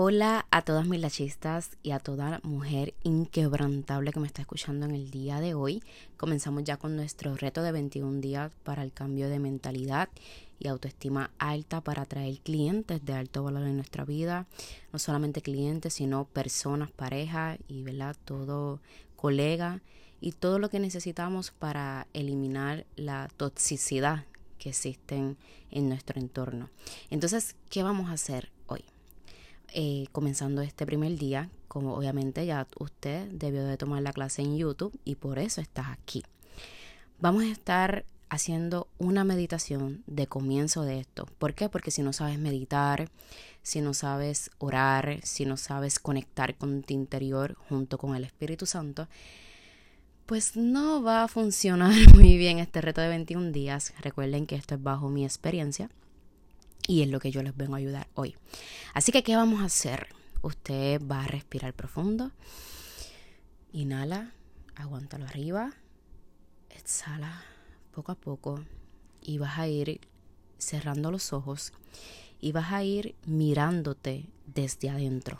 Hola a todas mis lachistas y a toda mujer inquebrantable que me está escuchando en el día de hoy. Comenzamos ya con nuestro reto de 21 días para el cambio de mentalidad y autoestima alta para atraer clientes de alto valor en nuestra vida. No solamente clientes, sino personas, parejas y ¿verdad? todo colega y todo lo que necesitamos para eliminar la toxicidad que existen en nuestro entorno. Entonces, ¿qué vamos a hacer? Eh, comenzando este primer día, como obviamente ya usted debió de tomar la clase en YouTube y por eso estás aquí. Vamos a estar haciendo una meditación de comienzo de esto. ¿Por qué? Porque si no sabes meditar, si no sabes orar, si no sabes conectar con tu interior junto con el Espíritu Santo, pues no va a funcionar muy bien este reto de 21 días. Recuerden que esto es bajo mi experiencia y es lo que yo les vengo a ayudar hoy. Así que, ¿qué vamos a hacer? Usted va a respirar profundo. Inhala, aguántalo arriba. Exhala poco a poco y vas a ir cerrando los ojos y vas a ir mirándote desde adentro.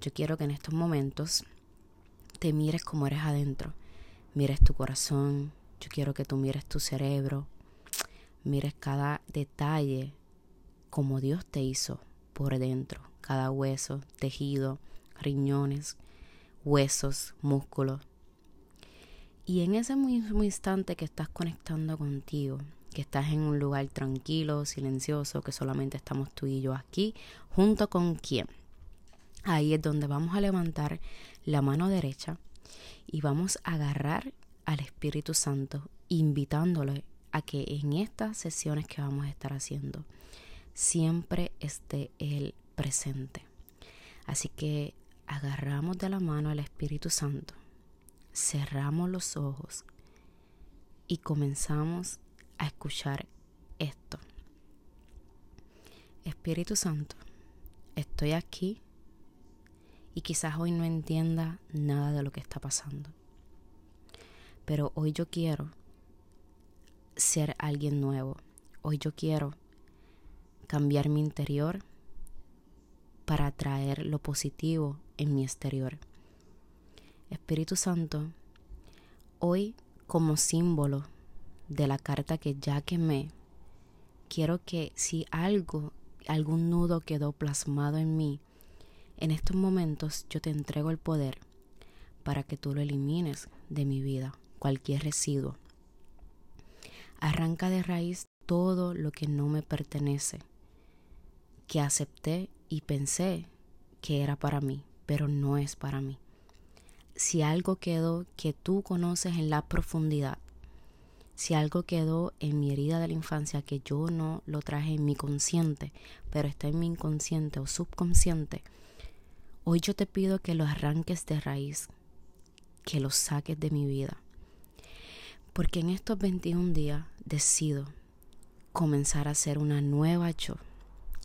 Yo quiero que en estos momentos te mires como eres adentro. Mires tu corazón. Yo quiero que tú mires tu cerebro. Mires cada detalle como Dios te hizo por dentro, cada hueso, tejido, riñones, huesos, músculos. Y en ese mismo instante que estás conectando contigo, que estás en un lugar tranquilo, silencioso, que solamente estamos tú y yo aquí, junto con quién. Ahí es donde vamos a levantar la mano derecha y vamos a agarrar al Espíritu Santo, invitándole a que en estas sesiones que vamos a estar haciendo, siempre esté Él presente. Así que agarramos de la mano al Espíritu Santo, cerramos los ojos y comenzamos a escuchar esto. Espíritu Santo, estoy aquí y quizás hoy no entienda nada de lo que está pasando. Pero hoy yo quiero ser alguien nuevo. Hoy yo quiero cambiar mi interior para atraer lo positivo en mi exterior. Espíritu Santo, hoy como símbolo de la carta que ya quemé, quiero que si algo, algún nudo quedó plasmado en mí, en estos momentos yo te entrego el poder para que tú lo elimines de mi vida, cualquier residuo. Arranca de raíz todo lo que no me pertenece que acepté y pensé que era para mí, pero no es para mí. Si algo quedó que tú conoces en la profundidad, si algo quedó en mi herida de la infancia que yo no lo traje en mi consciente, pero está en mi inconsciente o subconsciente, hoy yo te pido que lo arranques de raíz, que lo saques de mi vida. Porque en estos 21 días decido comenzar a ser una nueva yo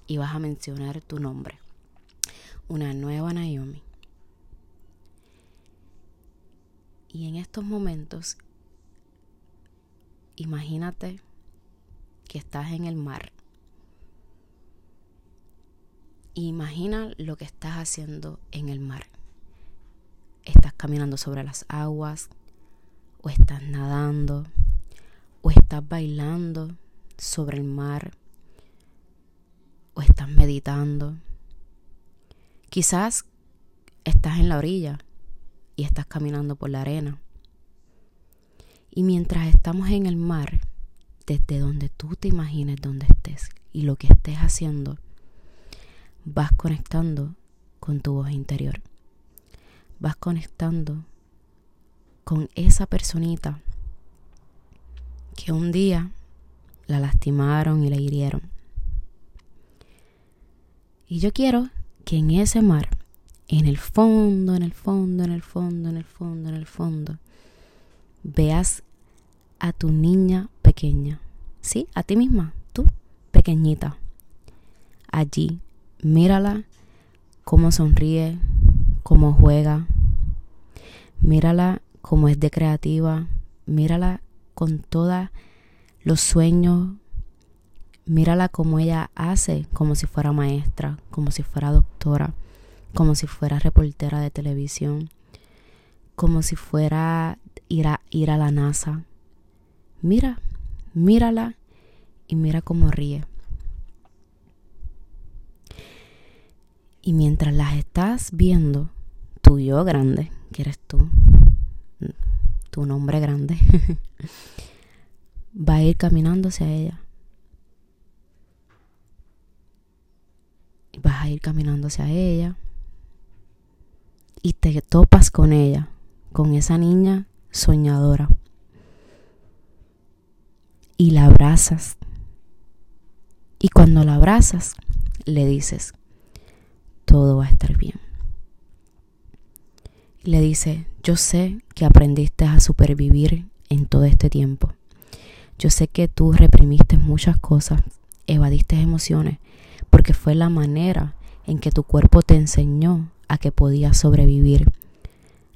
y vas a mencionar tu nombre. Una nueva Naomi. Y en estos momentos, imagínate que estás en el mar. Imagina lo que estás haciendo en el mar. Estás caminando sobre las aguas, o estás nadando, o estás bailando sobre el mar, o estás meditando. Quizás estás en la orilla y estás caminando por la arena. Y mientras estamos en el mar, desde donde tú te imagines donde estés y lo que estés haciendo, vas conectando con tu voz interior. Vas conectando con esa personita que un día la lastimaron y la hirieron. Y yo quiero que en ese mar, en el fondo, en el fondo, en el fondo, en el fondo, en el fondo, veas a tu niña pequeña. ¿Sí? A ti misma, tú, pequeñita. Allí, mírala cómo sonríe, cómo juega. Mírala cómo es de creativa. Mírala con todos los sueños, Mírala como ella hace, como si fuera maestra, como si fuera doctora, como si fuera reportera de televisión, como si fuera ir a, ir a la NASA. Mira, mírala y mira cómo ríe. Y mientras las estás viendo, tu yo grande, que eres tú, tu nombre grande, va a ir caminando hacia ella. Vas a ir caminando hacia ella. Y te topas con ella, con esa niña soñadora. Y la abrazas. Y cuando la abrazas, le dices, todo va a estar bien. Le dice, yo sé que aprendiste a supervivir en todo este tiempo. Yo sé que tú reprimiste muchas cosas, evadiste emociones, porque fue la manera en que tu cuerpo te enseñó a que podías sobrevivir,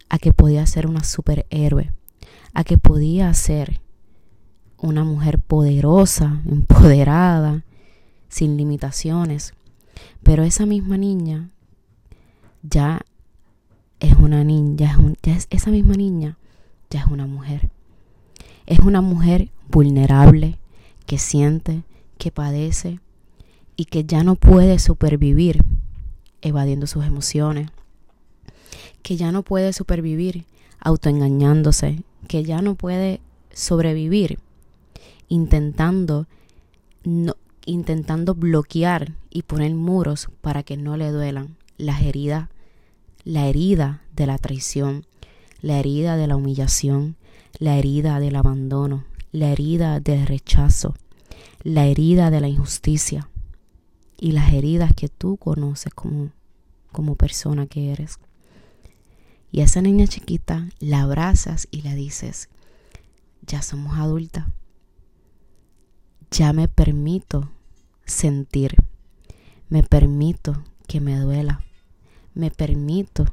a que podías ser una superhéroe, a que podías ser una mujer poderosa, empoderada, sin limitaciones, pero esa misma niña ya es una niña, ya es, esa misma niña ya es una mujer. Es una mujer vulnerable que siente, que padece y que ya no puede supervivir evadiendo sus emociones, que ya no puede supervivir autoengañándose, que ya no puede sobrevivir intentando no, intentando bloquear y poner muros para que no le duelan las heridas, la herida de la traición, la herida de la humillación, la herida del abandono, la herida del rechazo, la herida de la injusticia y las heridas que tú conoces como, como persona que eres. Y a esa niña chiquita la abrazas y le dices, ya somos adultas, ya me permito sentir. Me permito que me duela. Me permito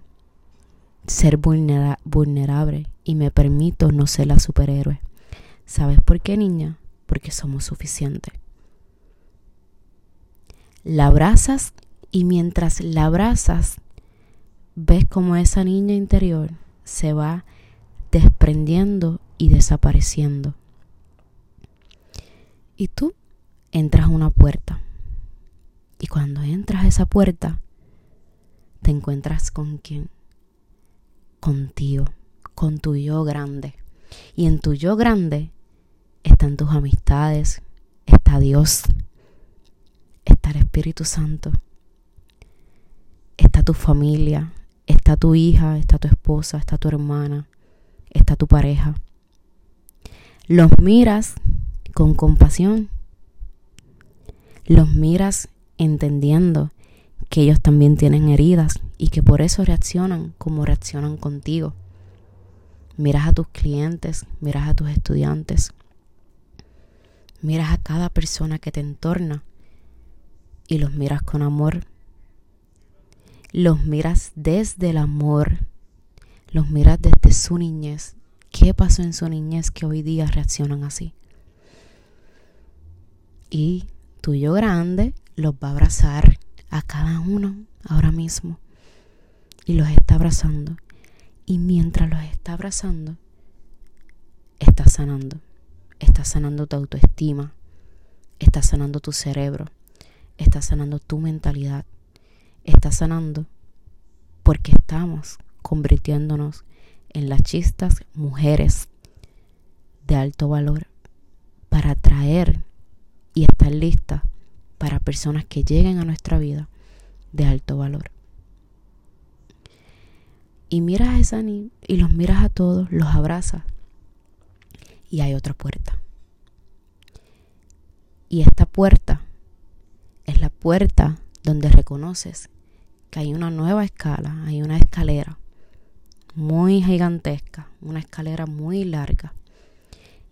ser vulnerable y me permito no ser la superhéroe. ¿Sabes por qué, niña? Porque somos suficientes. La abrazas y mientras la abrazas, ves como esa niña interior se va desprendiendo y desapareciendo. Y tú entras a una puerta. Y cuando entras a esa puerta, te encuentras con quién? Contigo, con tu yo grande. Y en tu yo grande están tus amistades, está Dios, Espíritu Santo, está tu familia, está tu hija, está tu esposa, está tu hermana, está tu pareja. Los miras con compasión los miras entendiendo que ellos también tienen heridas y que por eso reaccionan como reaccionan contigo. Miras a tus clientes, miras a tus estudiantes, miras a cada persona que te entorna y los miras con amor. Los miras desde el amor, los miras desde su niñez. ¿Qué pasó en su niñez que hoy día reaccionan así? Y tuyo grande los va a abrazar a cada uno ahora mismo. Y los está abrazando. Y mientras los está abrazando, está sanando. Está sanando tu autoestima. Está sanando tu cerebro. Está sanando tu mentalidad. Está sanando porque estamos convirtiéndonos en las chistas mujeres de alto valor para atraer y estar lista para personas que lleguen a nuestra vida de alto valor. Y miras a esa niña y los miras a todos, los abrazas y hay otra puerta. Y esta puerta es la puerta donde reconoces que hay una nueva escala, hay una escalera muy gigantesca, una escalera muy larga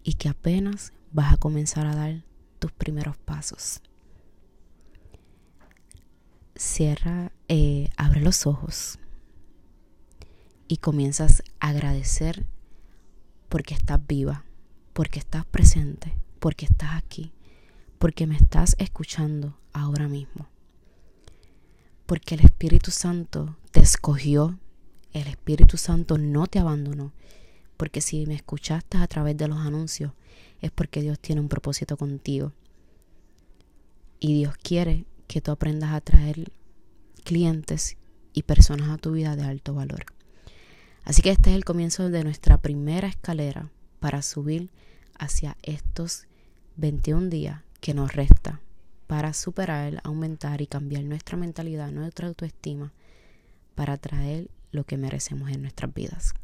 y que apenas vas a comenzar a dar tus primeros pasos. Cierra, eh, abre los ojos y comienzas a agradecer porque estás viva, porque estás presente, porque estás aquí, porque me estás escuchando ahora mismo. Porque el Espíritu Santo te escogió, el Espíritu Santo no te abandonó. Porque si me escuchaste a través de los anuncios, es porque Dios tiene un propósito contigo. Y Dios quiere que tú aprendas a traer clientes y personas a tu vida de alto valor. Así que este es el comienzo de nuestra primera escalera para subir hacia estos 21 días que nos resta para superar, aumentar y cambiar nuestra mentalidad, nuestra autoestima, para traer lo que merecemos en nuestras vidas.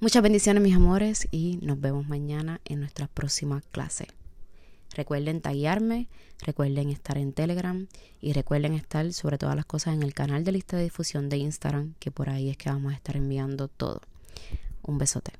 Muchas bendiciones mis amores y nos vemos mañana en nuestra próxima clase. Recuerden taguearme, recuerden estar en Telegram y recuerden estar sobre todas las cosas en el canal de lista de difusión de Instagram, que por ahí es que vamos a estar enviando todo. Un besote.